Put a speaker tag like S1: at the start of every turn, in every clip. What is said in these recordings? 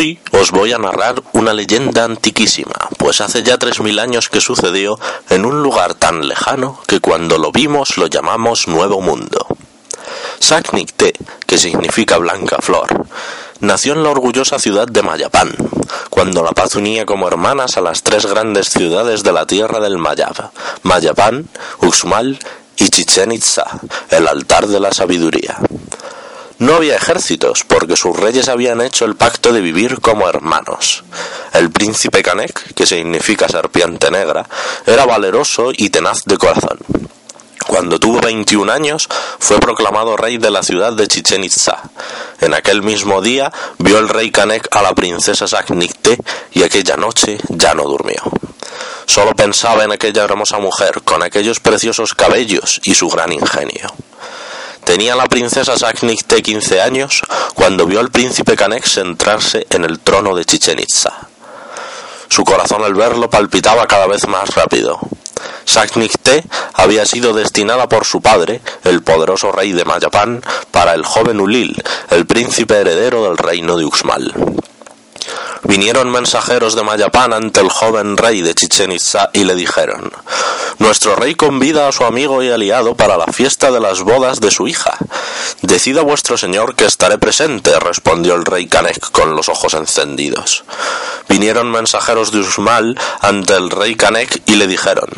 S1: Hoy os voy a narrar una leyenda antiquísima, pues hace ya 3.000 años que sucedió en un lugar tan lejano que cuando lo vimos lo llamamos Nuevo Mundo. Saknikte, que significa blanca flor, nació en la orgullosa ciudad de Mayapán, cuando la paz unía como hermanas a las tres grandes ciudades de la tierra del Mayab, Mayapán, Uxmal y Chichen Itza, el altar de la sabiduría. No había ejércitos, porque sus reyes habían hecho el pacto de vivir como hermanos. El príncipe Canek, que significa serpiente negra, era valeroso y tenaz de corazón. Cuando tuvo 21 años, fue proclamado rey de la ciudad de Chichen Itza. En aquel mismo día vio el rey Canek a la princesa Saknikte y aquella noche ya no durmió. Solo pensaba en aquella hermosa mujer con aquellos preciosos cabellos y su gran ingenio. Tenía la princesa Saknikte 15 años cuando vio al príncipe Canek sentarse en el trono de Chichen Itza. Su corazón al verlo palpitaba cada vez más rápido. Saknikte había sido destinada por su padre, el poderoso rey de Mayapán, para el joven Ulil, el príncipe heredero del reino de Uxmal. Vinieron mensajeros de Mayapán ante el joven rey de Chichen Itza y le dijeron: Nuestro rey convida a su amigo y aliado para la fiesta de las bodas de su hija. Decida vuestro señor que estaré presente, respondió el rey Canek con los ojos encendidos. Vinieron mensajeros de Usmal ante el rey Canek y le dijeron: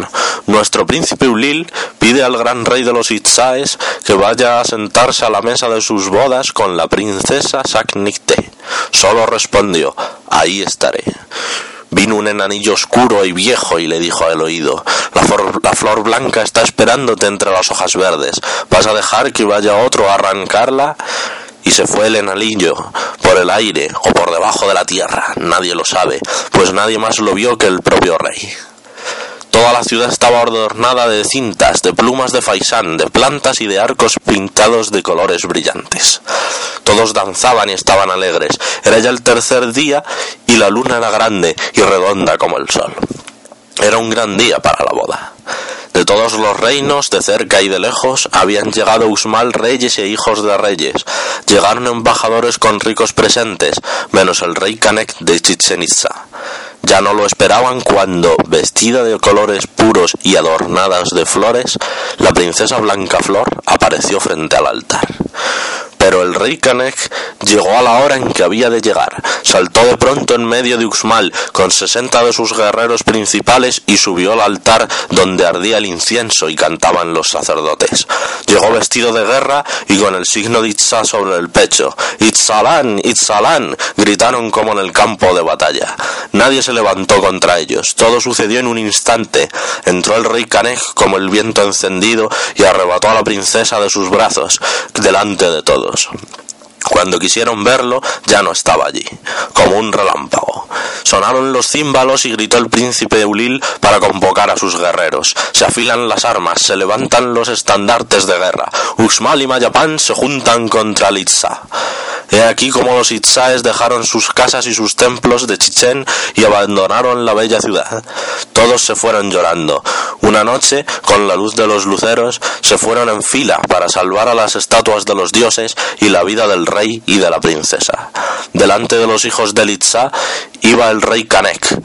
S1: Nuestro príncipe Ulil pide al gran rey de los Itzaes que vaya a sentarse a la mesa de sus bodas con la princesa Saknikte. Solo respondió: Ahí estaré. Vino un enanillo oscuro y viejo y le dijo al oído, la flor, la flor, blanca está esperándote entre las hojas verdes. ¿Vas a dejar que vaya otro a arrancarla? Y se fue el enanillo por el aire o por debajo de la tierra. Nadie lo sabe, pues nadie más lo vio que el propio rey. Toda la ciudad estaba adornada de cintas, de plumas de faisán, de plantas y de arcos pintados de colores brillantes. Todos danzaban y estaban alegres. Era ya el tercer día y la luna era grande y redonda como el sol. Era un gran día para la boda. De todos los reinos, de cerca y de lejos, habían llegado Usmal reyes e hijos de reyes. Llegaron embajadores con ricos presentes, menos el rey Canek de Chichen Itza. Ya no lo esperaban cuando, vestida de colores puros y adornadas de flores, la princesa Blancaflor apareció frente al altar. Pero el rey Canek llegó a la hora en que había de llegar. Saltó de pronto en medio de Uxmal con sesenta de sus guerreros principales y subió al altar donde ardía el incienso y cantaban los sacerdotes. Llegó vestido de guerra y con el signo de Itza sobre el pecho. Itzalán, Itzalán, gritaron como en el campo de batalla. Nadie se levantó contra ellos. Todo sucedió en un instante. Entró el rey Canek como el viento encendido y arrebató a la princesa de sus brazos delante de todos. Cuando quisieron verlo, ya no estaba allí, como un relámpago. Sonaron los címbalos y gritó el príncipe Ulil para convocar a sus guerreros. Se afilan las armas, se levantan los estandartes de guerra. Uxmal y Mayapán se juntan contra Litza. He aquí como los Itzaes dejaron sus casas y sus templos de Chichen y abandonaron la bella ciudad. Todos se fueron llorando. Una noche, con la luz de los luceros, se fueron en fila para salvar a las estatuas de los dioses y la vida del rey y de la princesa. Delante de los hijos de Litza iba el rey Canek,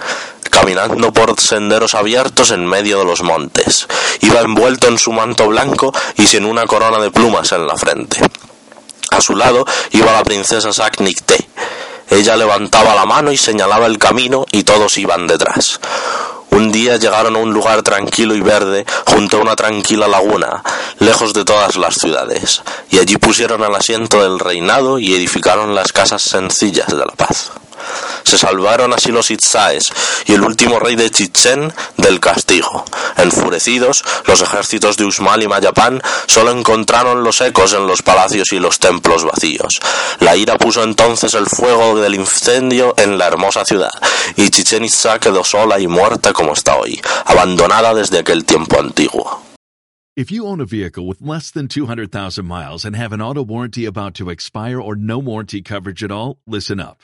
S1: caminando por senderos abiertos en medio de los montes. Iba envuelto en su manto blanco y sin una corona de plumas en la frente. A su lado iba la princesa Saknikte. Ella levantaba la mano y señalaba el camino y todos iban detrás. Un día llegaron a un lugar tranquilo y verde, junto a una tranquila laguna, lejos de todas las ciudades, y allí pusieron el asiento del reinado y edificaron las casas sencillas de la paz. Salvaron así los Itzaes y el último rey de Chichen del castigo. Enfurecidos, los ejércitos de Usmal y Mayapán solo encontraron los ecos en los palacios y los templos vacíos. La ira puso entonces el fuego del incendio en la hermosa ciudad, y Chichen Itza quedó sola y muerta como está hoy, abandonada desde aquel tiempo antiguo.
S2: If you own a vehicle with less than 200,000 miles and have an auto warranty about to expire or no warranty coverage at all, listen up.